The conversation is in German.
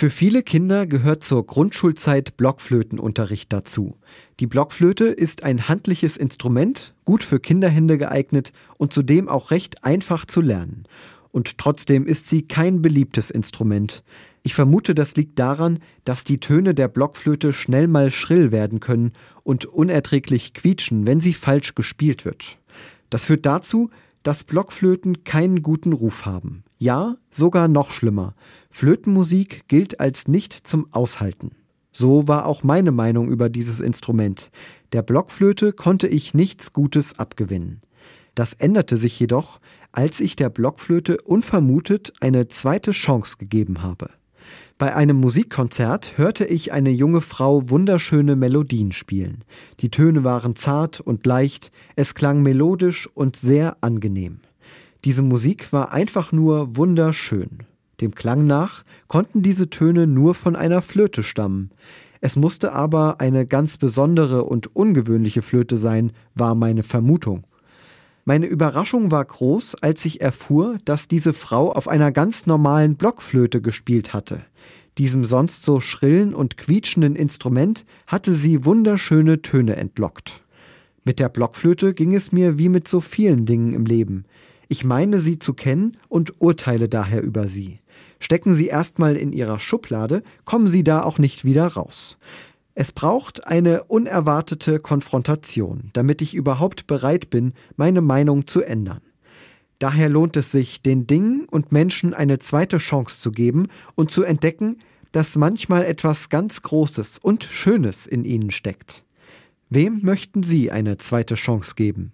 Für viele Kinder gehört zur Grundschulzeit Blockflötenunterricht dazu. Die Blockflöte ist ein handliches Instrument, gut für Kinderhände geeignet und zudem auch recht einfach zu lernen. Und trotzdem ist sie kein beliebtes Instrument. Ich vermute, das liegt daran, dass die Töne der Blockflöte schnell mal schrill werden können und unerträglich quietschen, wenn sie falsch gespielt wird. Das führt dazu, dass Blockflöten keinen guten Ruf haben. Ja, sogar noch schlimmer. Flötenmusik gilt als nicht zum Aushalten. So war auch meine Meinung über dieses Instrument. Der Blockflöte konnte ich nichts Gutes abgewinnen. Das änderte sich jedoch, als ich der Blockflöte unvermutet eine zweite Chance gegeben habe. Bei einem Musikkonzert hörte ich eine junge Frau wunderschöne Melodien spielen. Die Töne waren zart und leicht, es klang melodisch und sehr angenehm. Diese Musik war einfach nur wunderschön. Dem Klang nach konnten diese Töne nur von einer Flöte stammen. Es musste aber eine ganz besondere und ungewöhnliche Flöte sein, war meine Vermutung. Meine Überraschung war groß, als ich erfuhr, dass diese Frau auf einer ganz normalen Blockflöte gespielt hatte. Diesem sonst so schrillen und quietschenden Instrument hatte sie wunderschöne Töne entlockt. Mit der Blockflöte ging es mir wie mit so vielen Dingen im Leben. Ich meine sie zu kennen und urteile daher über sie. Stecken sie erstmal in ihrer Schublade, kommen sie da auch nicht wieder raus. Es braucht eine unerwartete Konfrontation, damit ich überhaupt bereit bin, meine Meinung zu ändern. Daher lohnt es sich, den Dingen und Menschen eine zweite Chance zu geben und zu entdecken, dass manchmal etwas ganz Großes und Schönes in ihnen steckt. Wem möchten Sie eine zweite Chance geben?